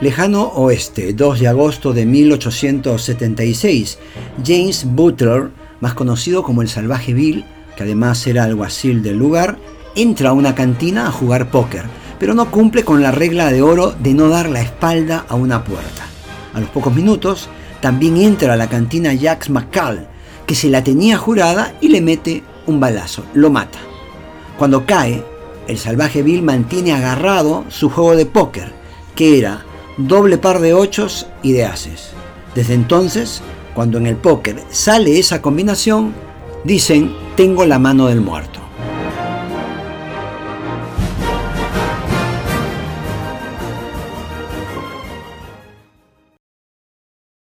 Lejano Oeste, 2 de agosto de 1876. James Butler, más conocido como el Salvaje Bill, que además era alguacil del lugar, entra a una cantina a jugar póker, pero no cumple con la regla de oro de no dar la espalda a una puerta. A los pocos minutos, también entra a la cantina Jax McCall, que se la tenía jurada y le mete un balazo, lo mata. Cuando cae, el salvaje Bill mantiene agarrado su juego de póker, que era doble par de ochos y de ases. Desde entonces, cuando en el póker sale esa combinación, dicen tengo la mano del muerto.